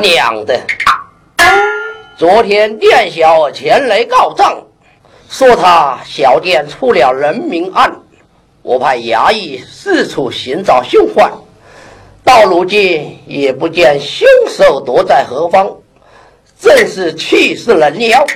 娘的！昨天店小前来告状，说他小店出了人命案，我派衙役四处寻找凶犯，到如今也不见凶手躲在何方，真是气死人了！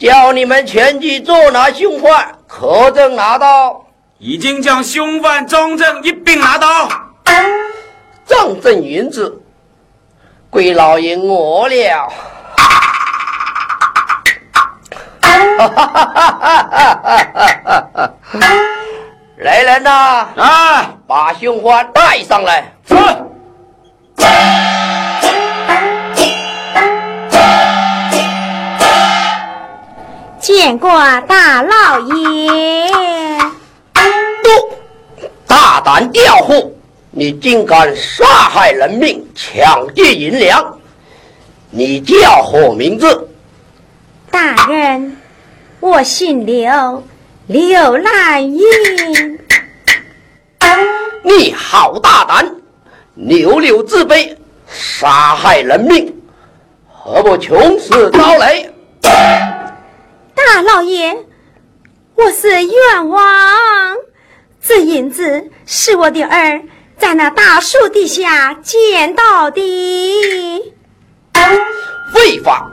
叫你们前去捉拿凶犯，可证拿到？已经将凶犯张正一并拿到。赃证银子归老爷我了。哈哈哈哈哈哈！来人呐！啊！把凶犯带上来。是。见过大老爷。都大胆调虎，你竟敢杀害人命，抢劫银两，你叫何名字？大人，我姓刘，刘兰英。你好大胆，溜溜自卑，杀害人命，何不穷死招来？大老爷，我是冤枉，这银子是我的儿在那大树底下捡到的。废话，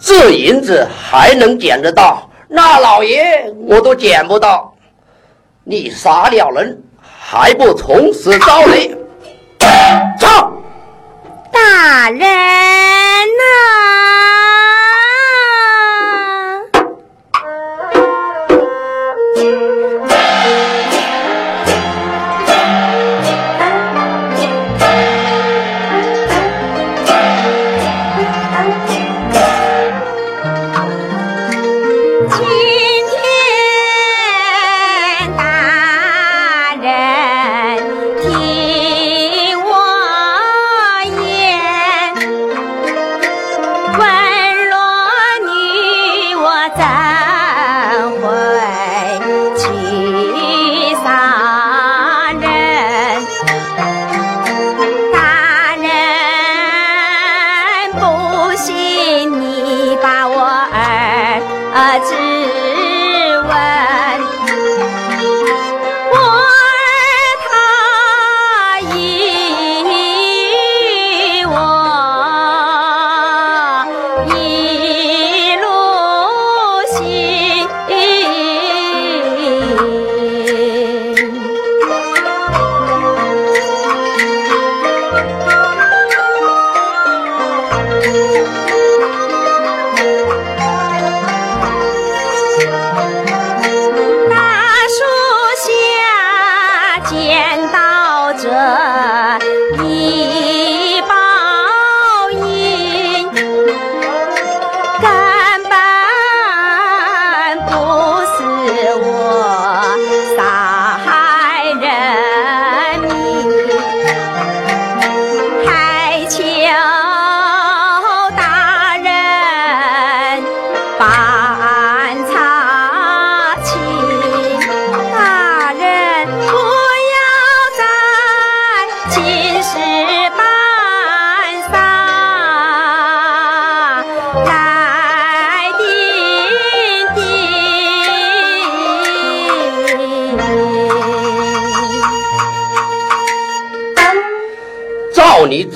这银子还能捡得到？那老爷我都捡不到。你杀了人，还不从实招来？走！大人呐！你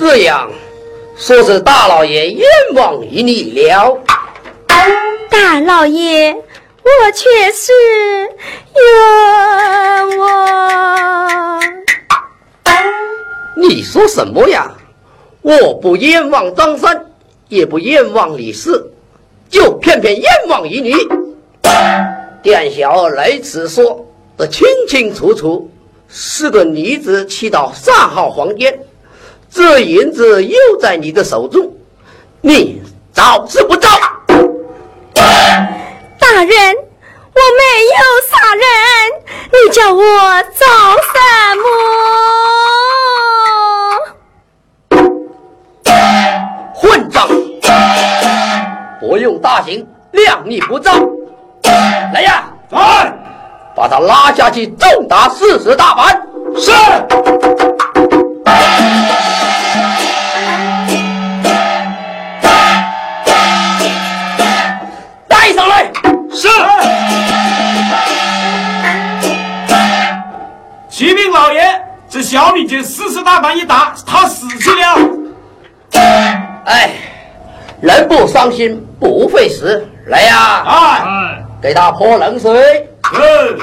这样说是大老爷冤枉于你了。大老爷，我却是冤枉。你说什么呀？我不冤枉张三，也不冤枉李四，就偏偏冤枉于你。店小二来此说的清清楚楚，是个女子去到三号房间。这银子又在你的手中，你找是不找？大人，我没有杀人，你叫我找什么？混账！不用大刑量你不招。来呀，来，把他拉下去，重打四十大板。是。是。启禀老爷，这小李就四十大板一打，他死去了。哎，人不伤心不会死。来呀，哎，给他泼冷水。嗯。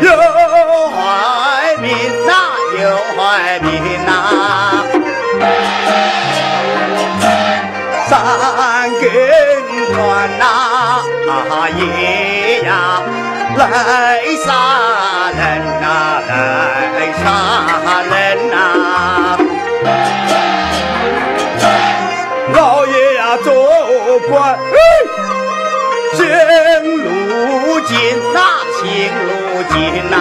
有坏命呐，有坏命呐，三更断呐，夜呀来杀人呐，来杀人呐，老爷呀做官。金呐，情如金呐，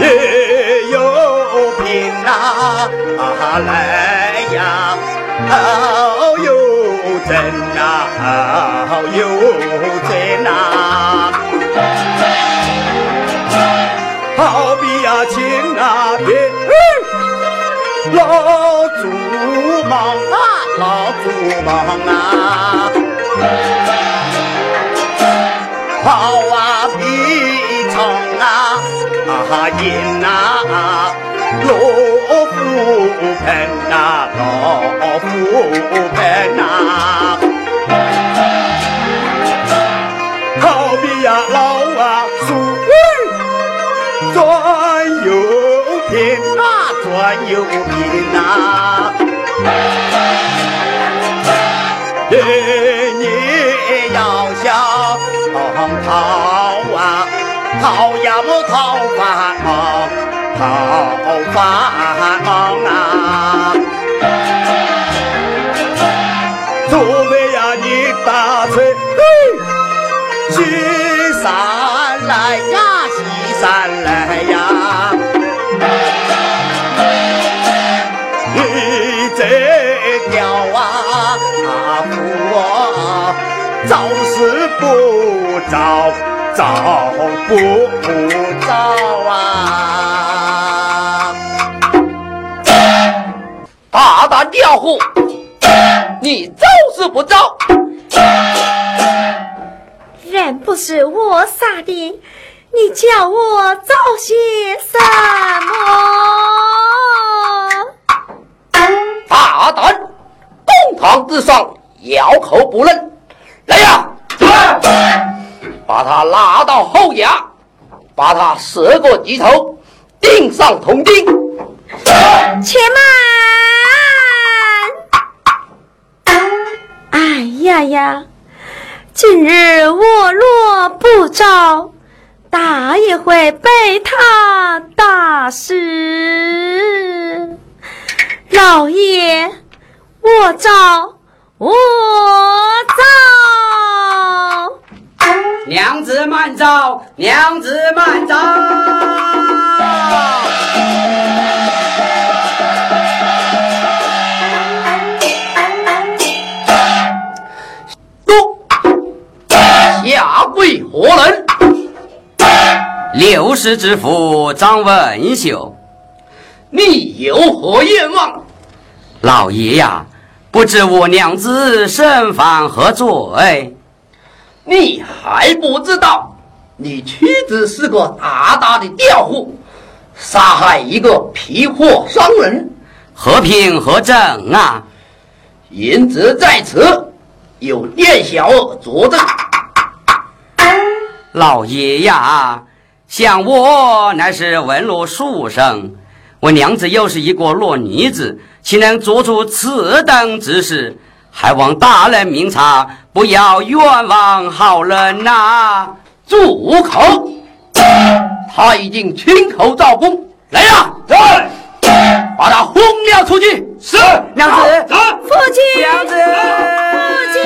也有病呐，来呀，好有真呐，好有真呐，好比呀，情那边老祖忙啊，老祖忙啊。好啊，比长啊，啊银啊，罗浮盆啊，罗浮盆啊，好比呀老啊树，转又平啊，转又平啊。逃啊，逃呀么逃繁忙，逃繁忙啊！除非呀你打车，西山来呀，西山来呀，你这条啊，我。早是不早，早不早啊！大胆调虎，你招是不招？人不是我杀的，你叫我造些什么？大胆！公堂之上，咬口不认。来呀！把他拉到后衙，把他折过鸡头，钉上铜钉。且慢！哎呀呀！今日我若不招，大也会被他打死。老爷，我招，我招。娘子慢走，娘子慢招。下跪何人？六世之父张文秀。你有何愿望？老爷呀，不知我娘子身犯何罪？你还不知道，你妻子是个大大的吊户，杀害一个皮货商人，何凭何证啊？言者在此，有店小二作证。老爷呀，像我乃是文弱书生，我娘子又是一个弱女子，岂能做出此等之事？还望大人明察，不要冤枉好人呐！住口！他已经亲口招供，来呀，来，把他轰了出去。是，娘子，父亲，娘子，父亲。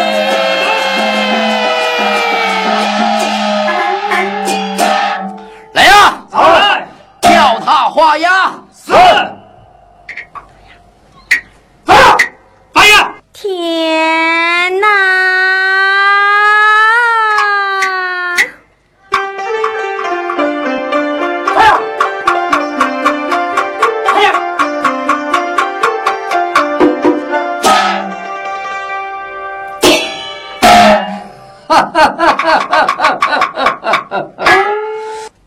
画押是。啊！哎呀！天哪！哎呀！哎呀！哈哈哈哈哈哈！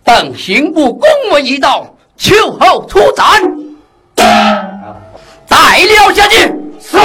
等刑部公文一到。秋后出斩，带了下去。是。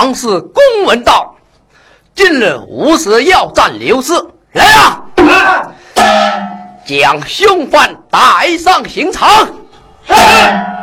上司公文道：今日无时要战刘氏，来啊！将凶犯带上刑场。凄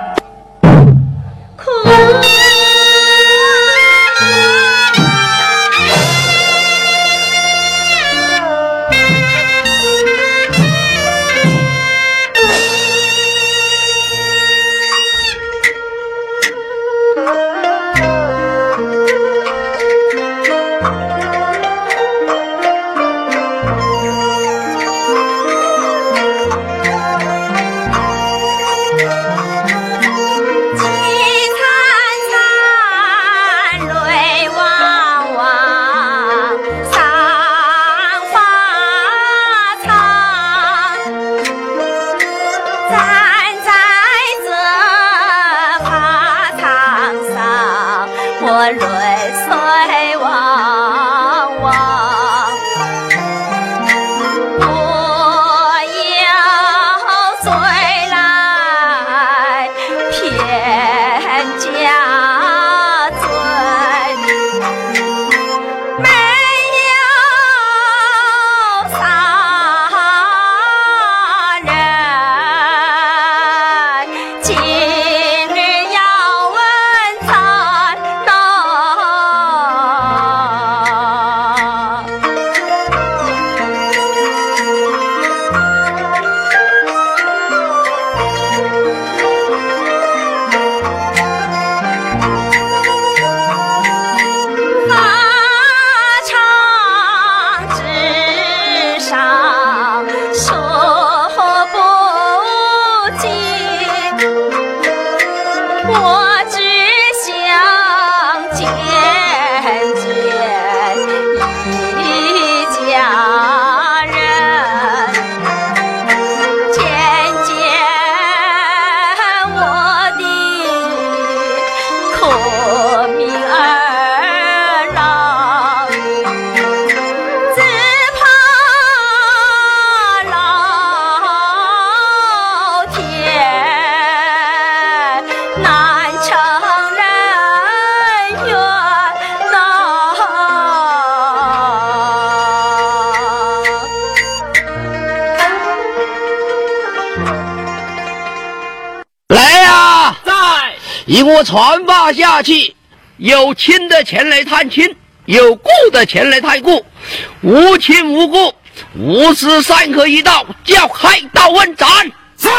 以我传发下去，有亲的前来探亲，有故的前来探故，无亲无故，无时三合一道，叫开刀问斩。是。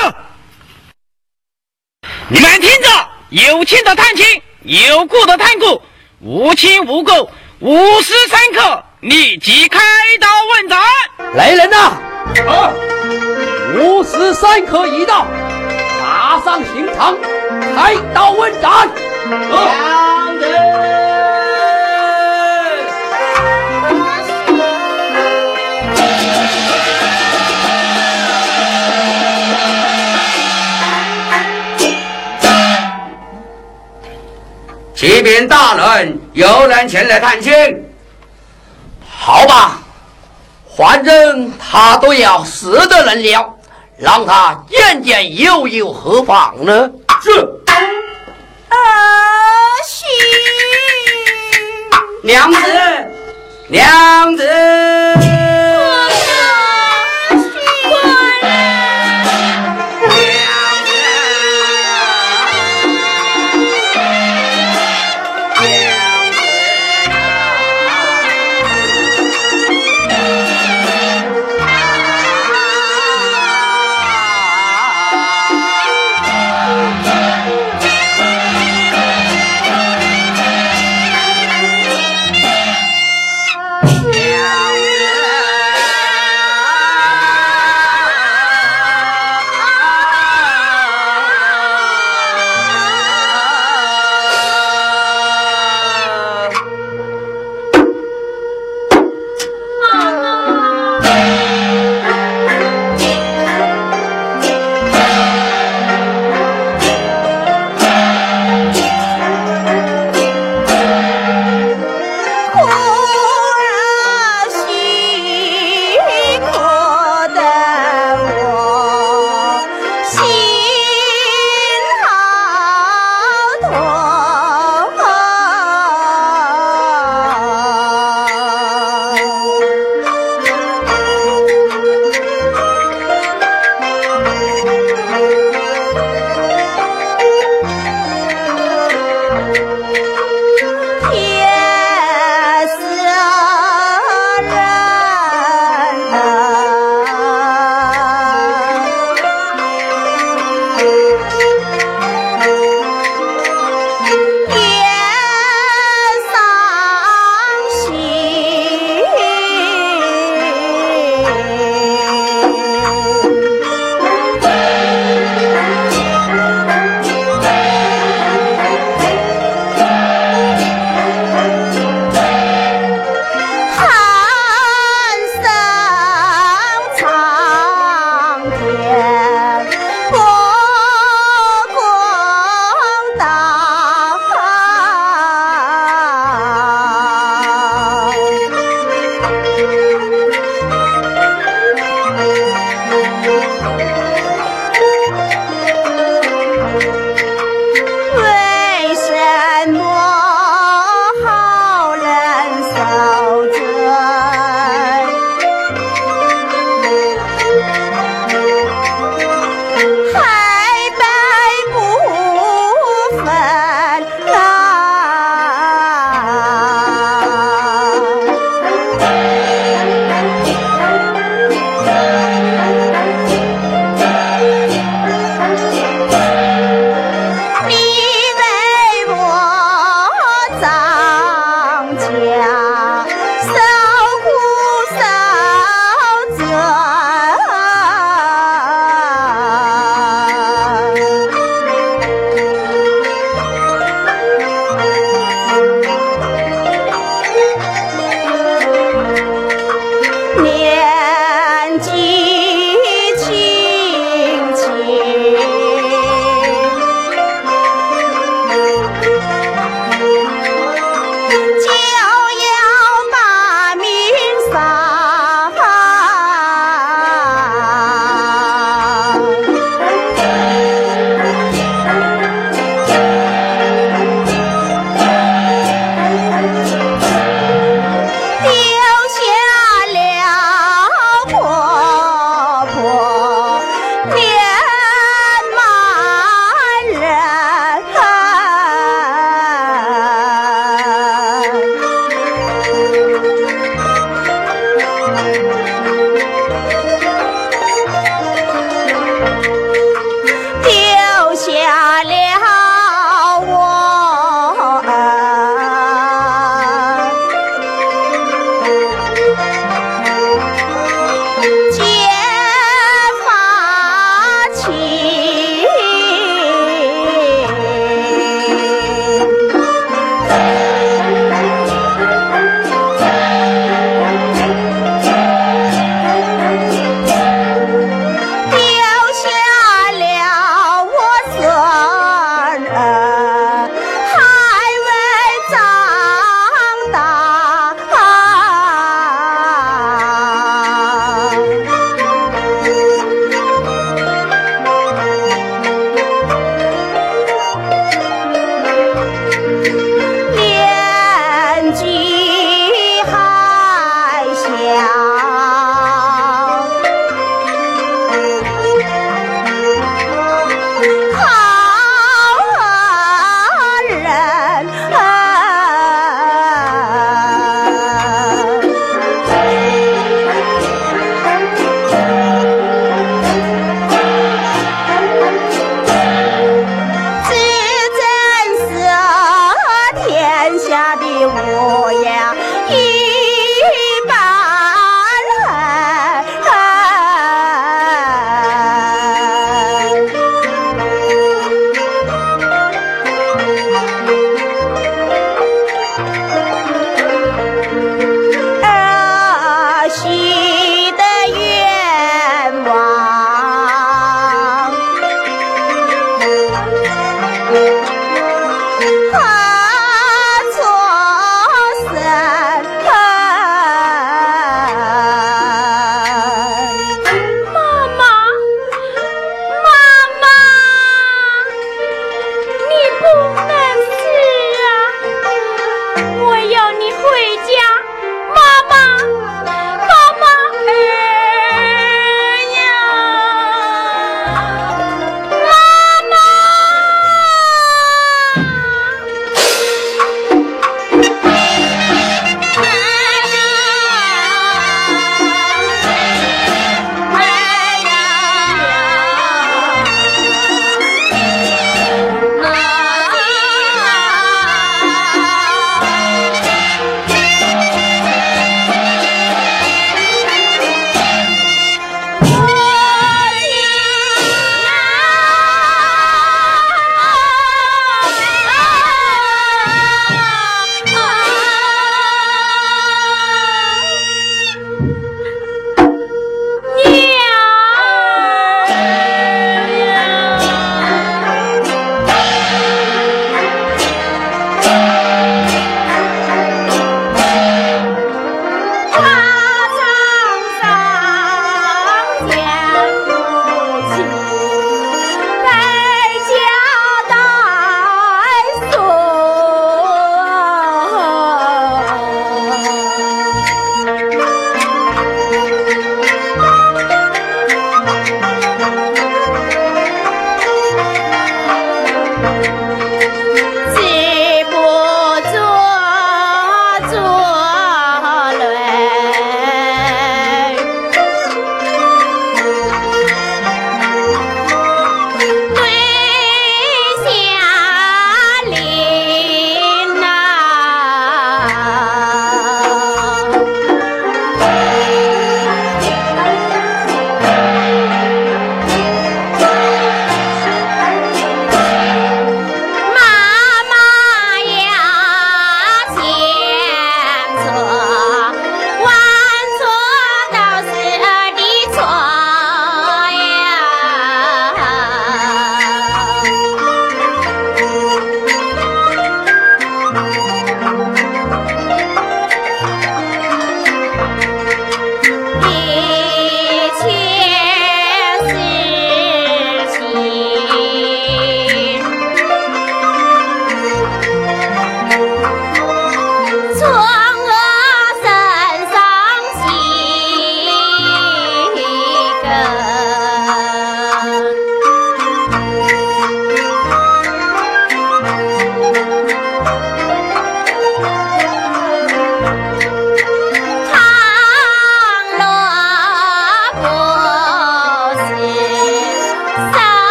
你们听着，有亲的探亲，有故的探故，无亲无故，无时三刻，立即开刀问斩。来人呐！啊！无时三刻一到，马上刑场，开刀问斩。将军。启禀大人，有人前来探亲。好吧，反正他都要死的人了，让他见见又有何妨呢？是。儿媳，娘子，娘子。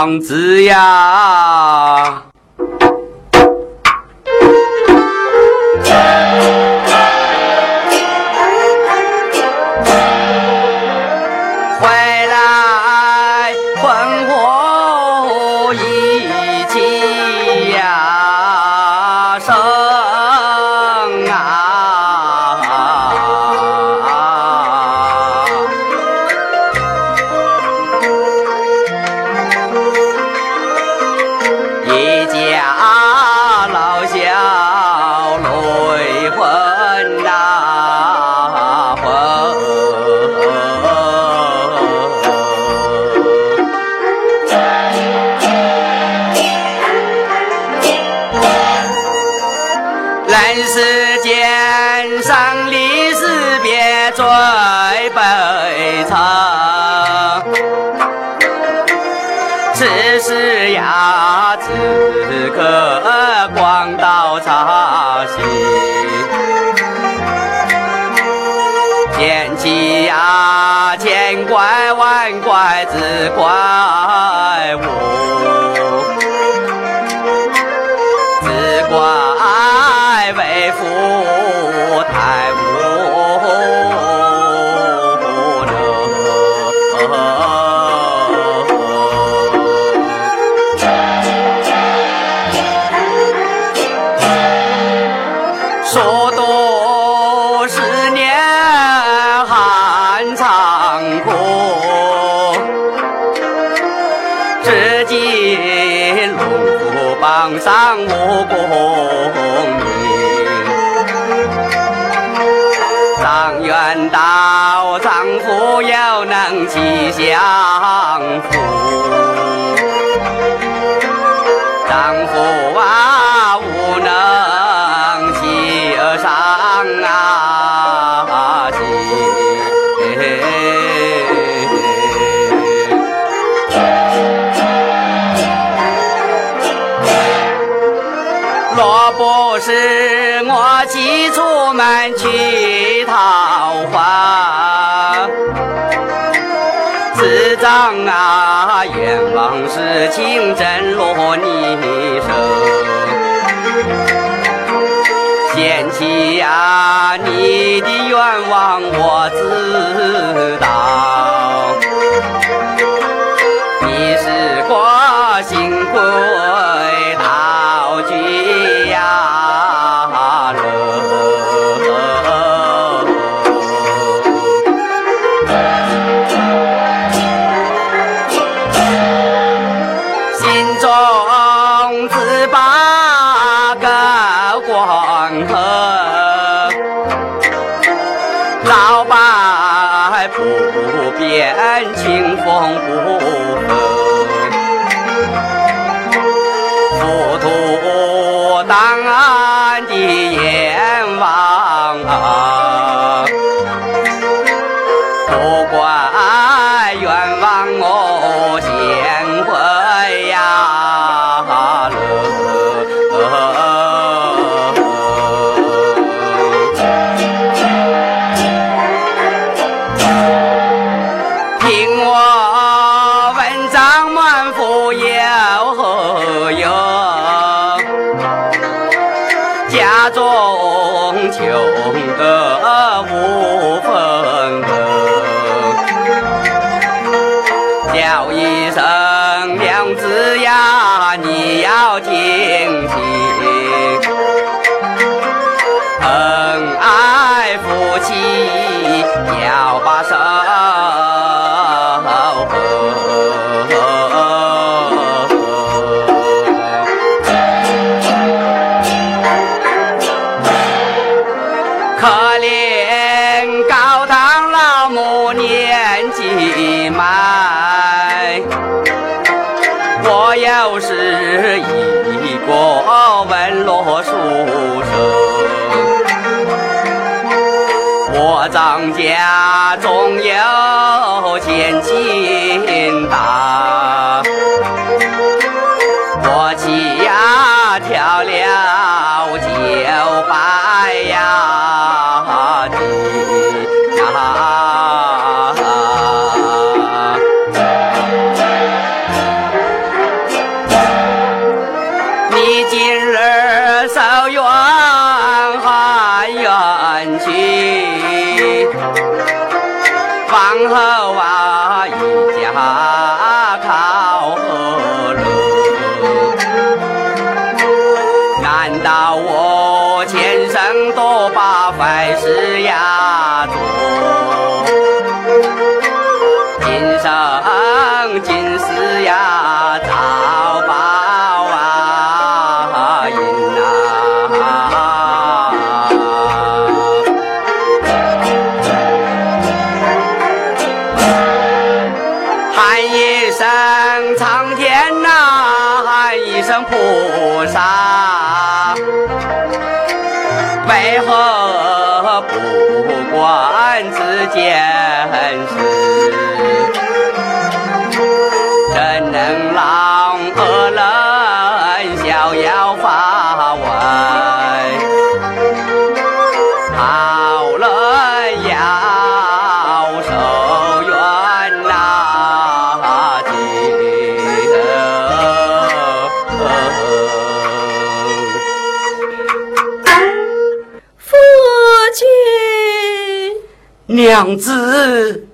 娘子呀！天气呀千怪万怪只怪我吉祥福，丈夫啊无能吉上啊吉。不是我急出门去望啊愿望是情真落你手。贤妻呀，你的愿望我知道，你是个新贵老伴不变，清风不分，糊涂当安的阎王啊。呀总有千金大我气呀跳了九百呀。身后啊一家靠河路难道我前生多把坏事呀做今生今世呀姐。娘子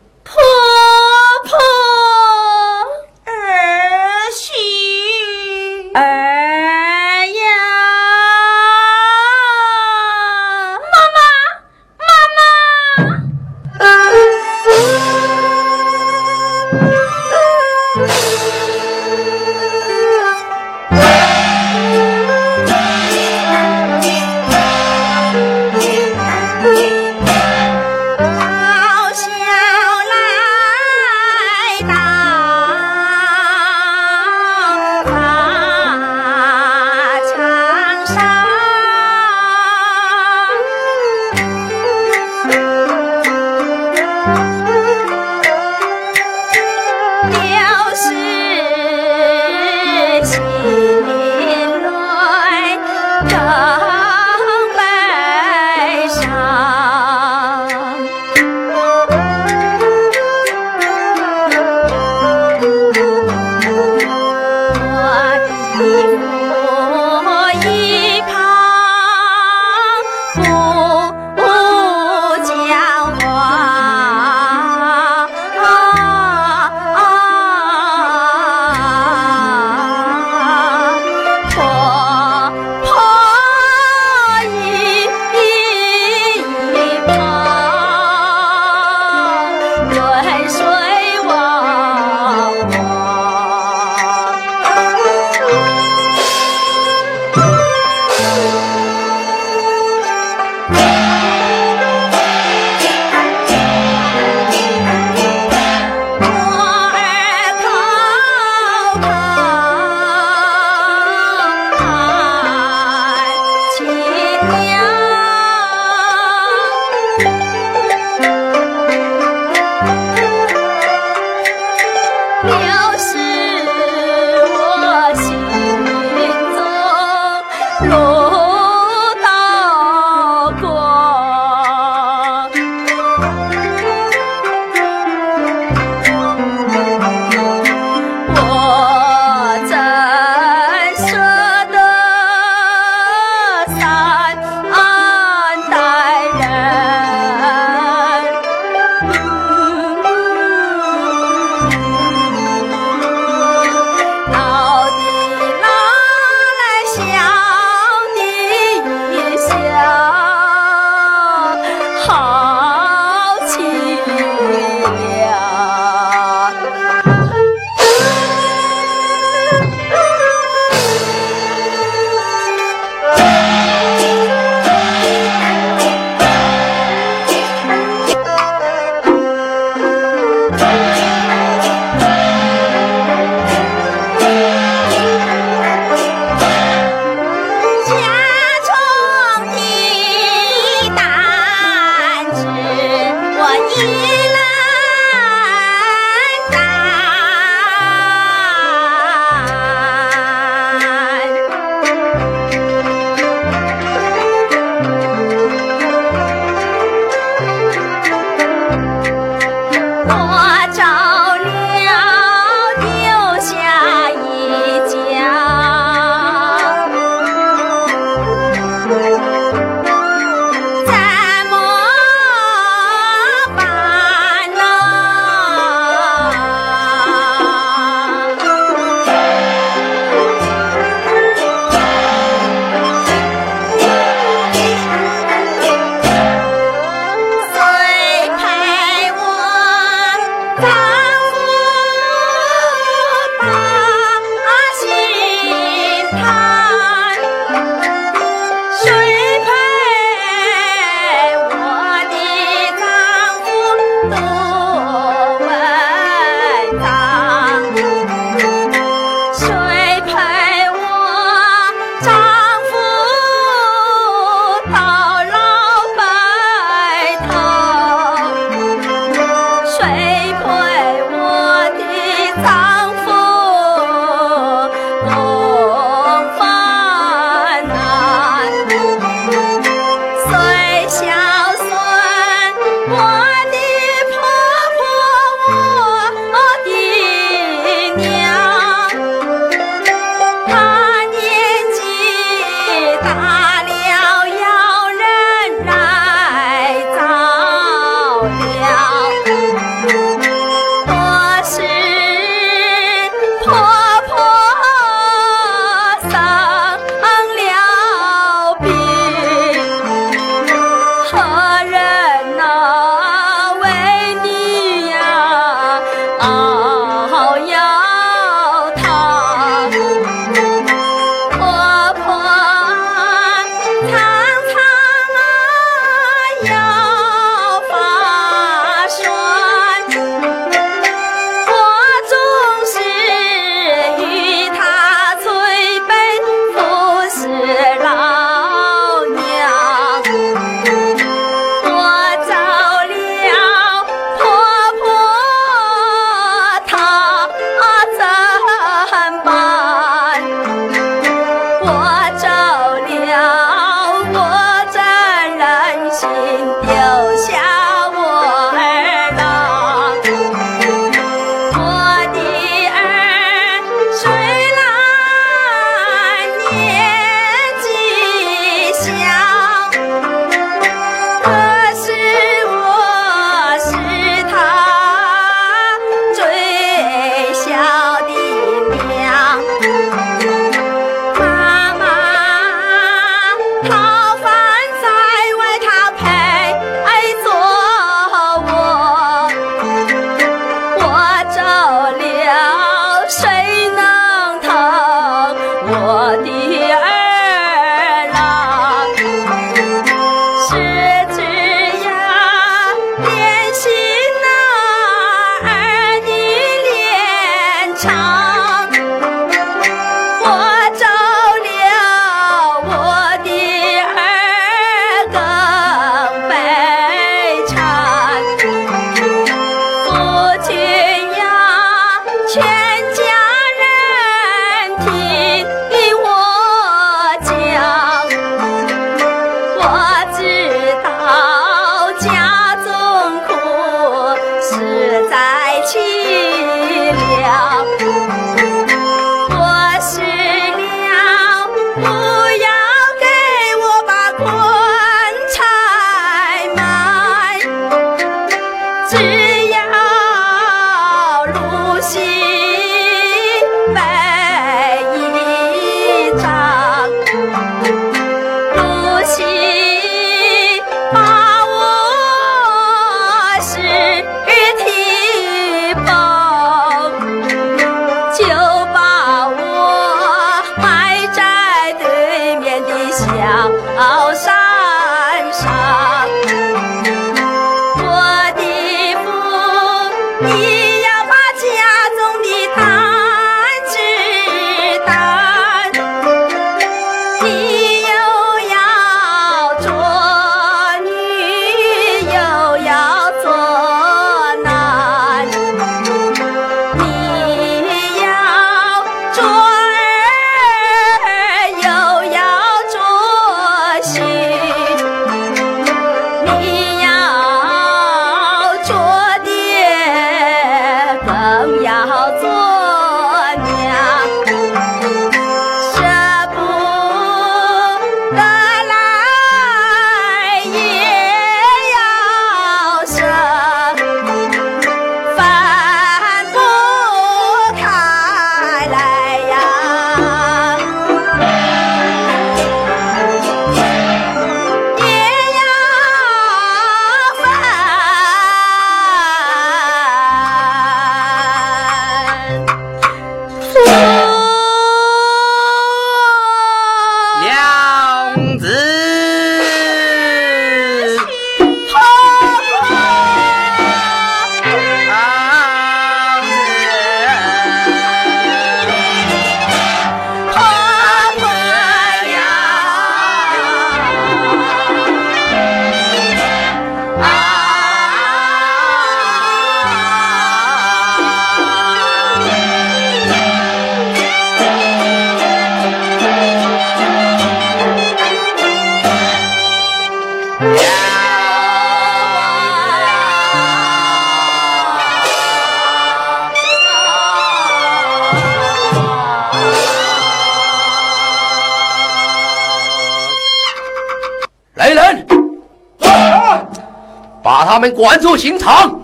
管住刑场。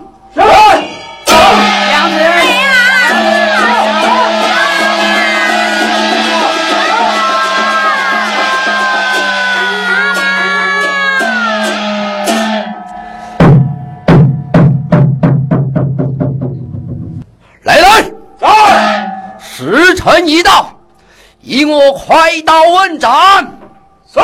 来来，时辰已到，以我快刀问斩。是。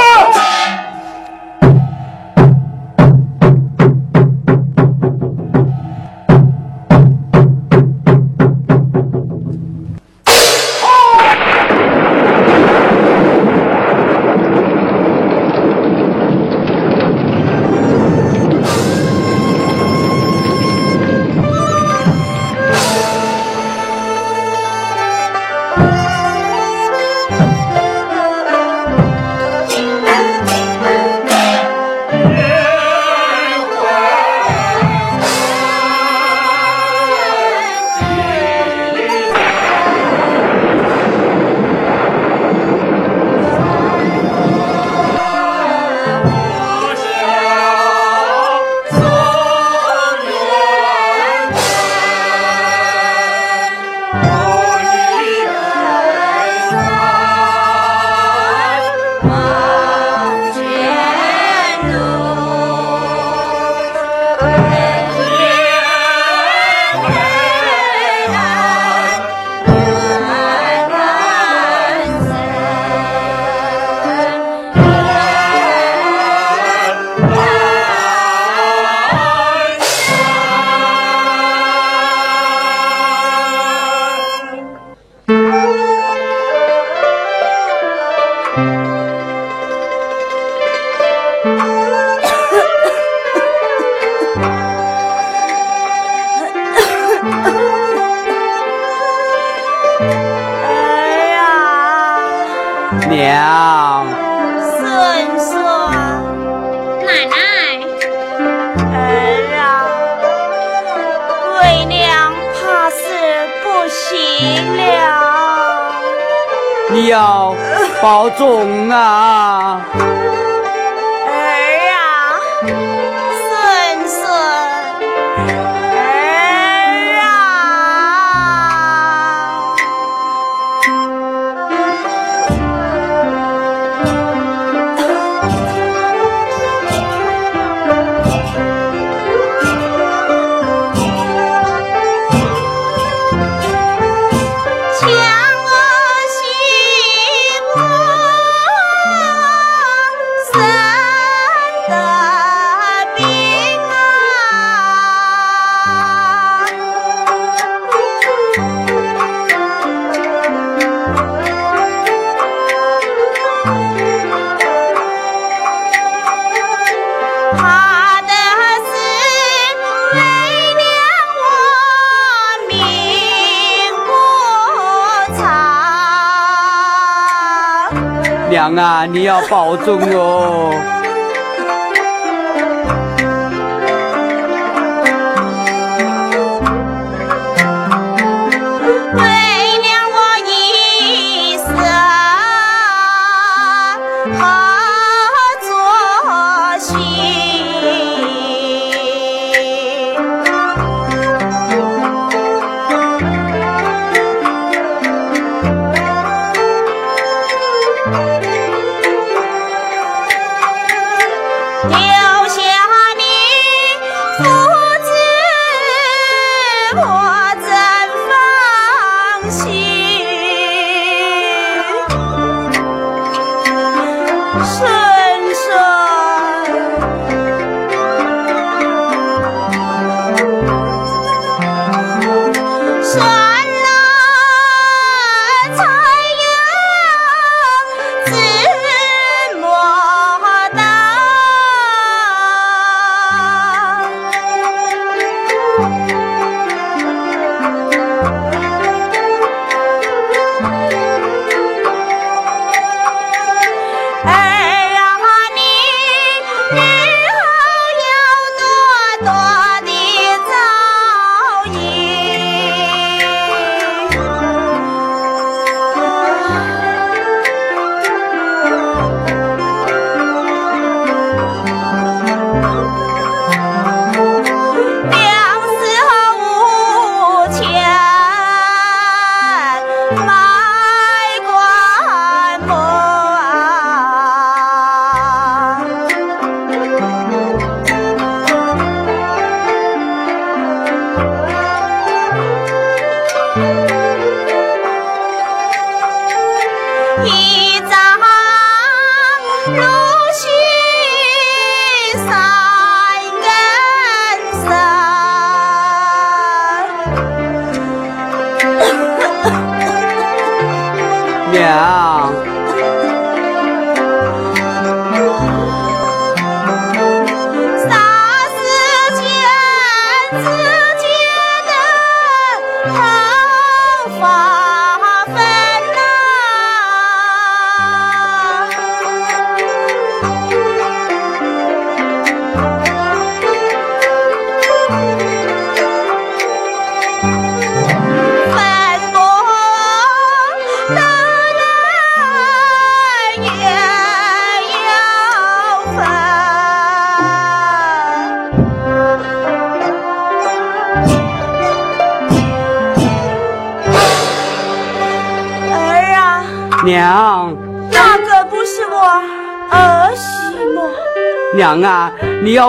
你要保重哦。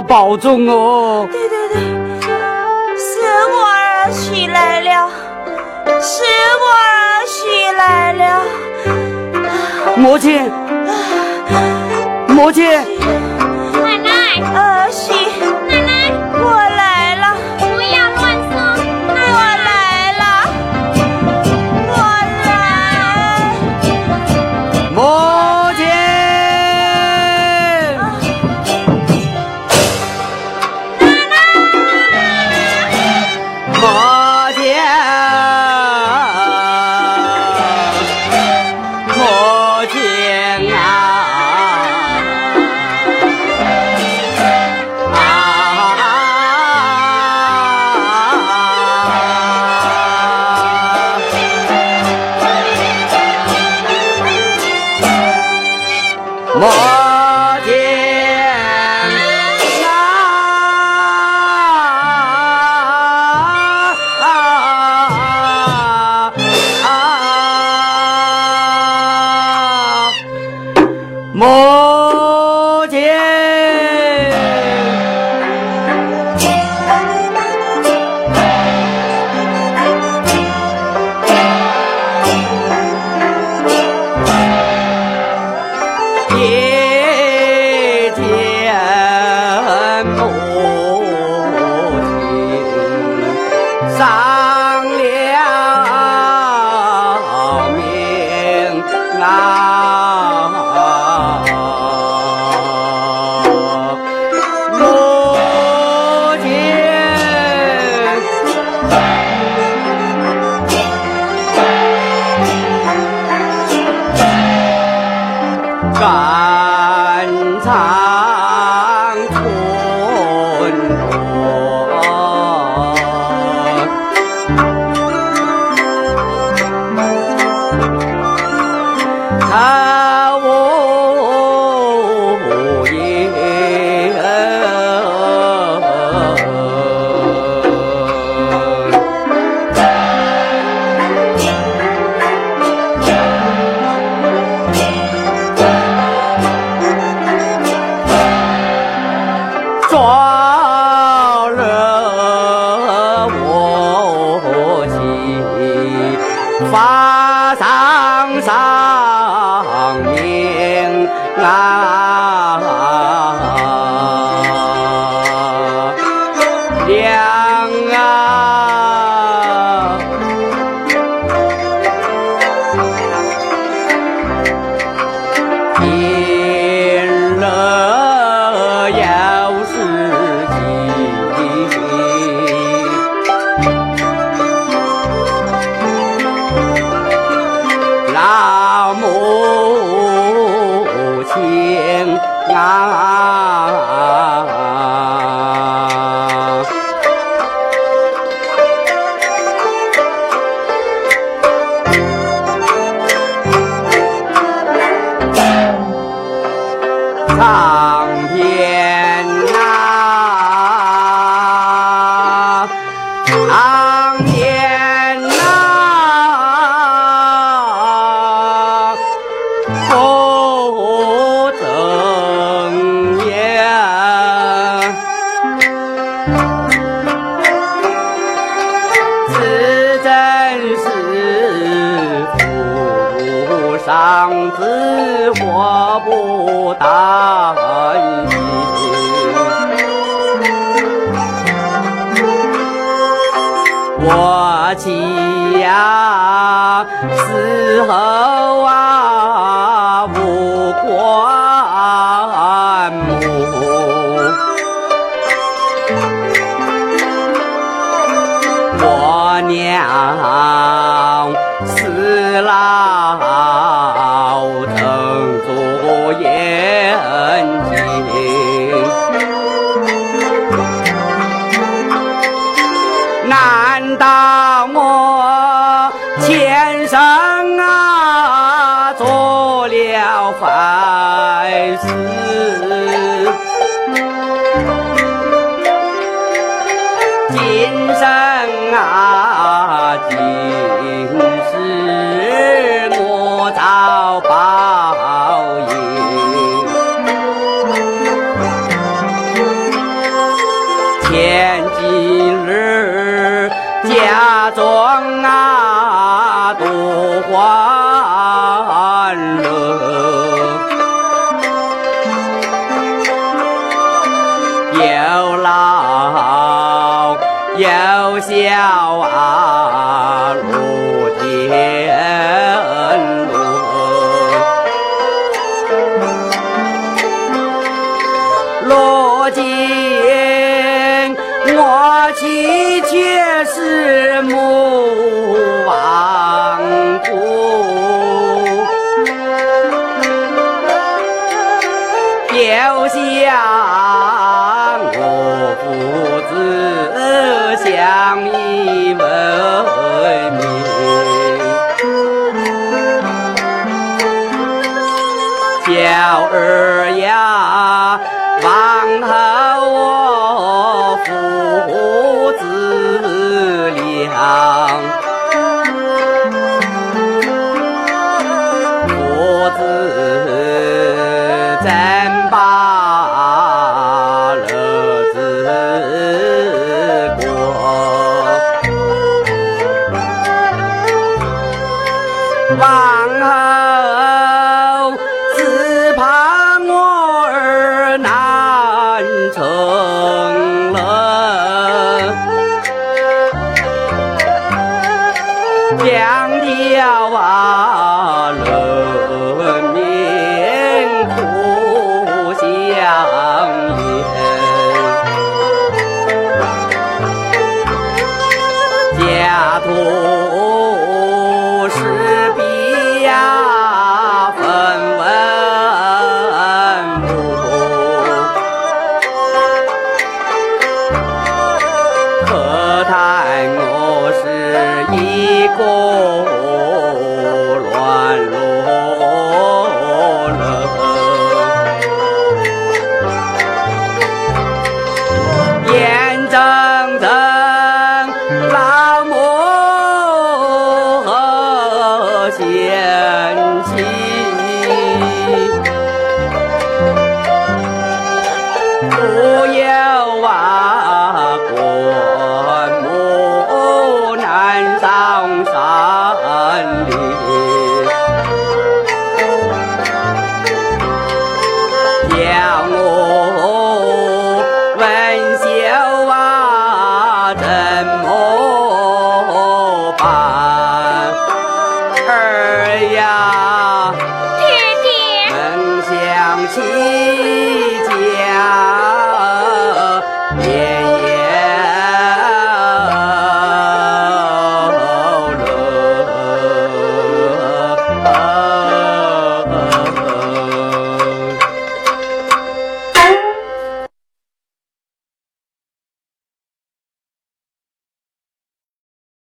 保重哦。我娘死了，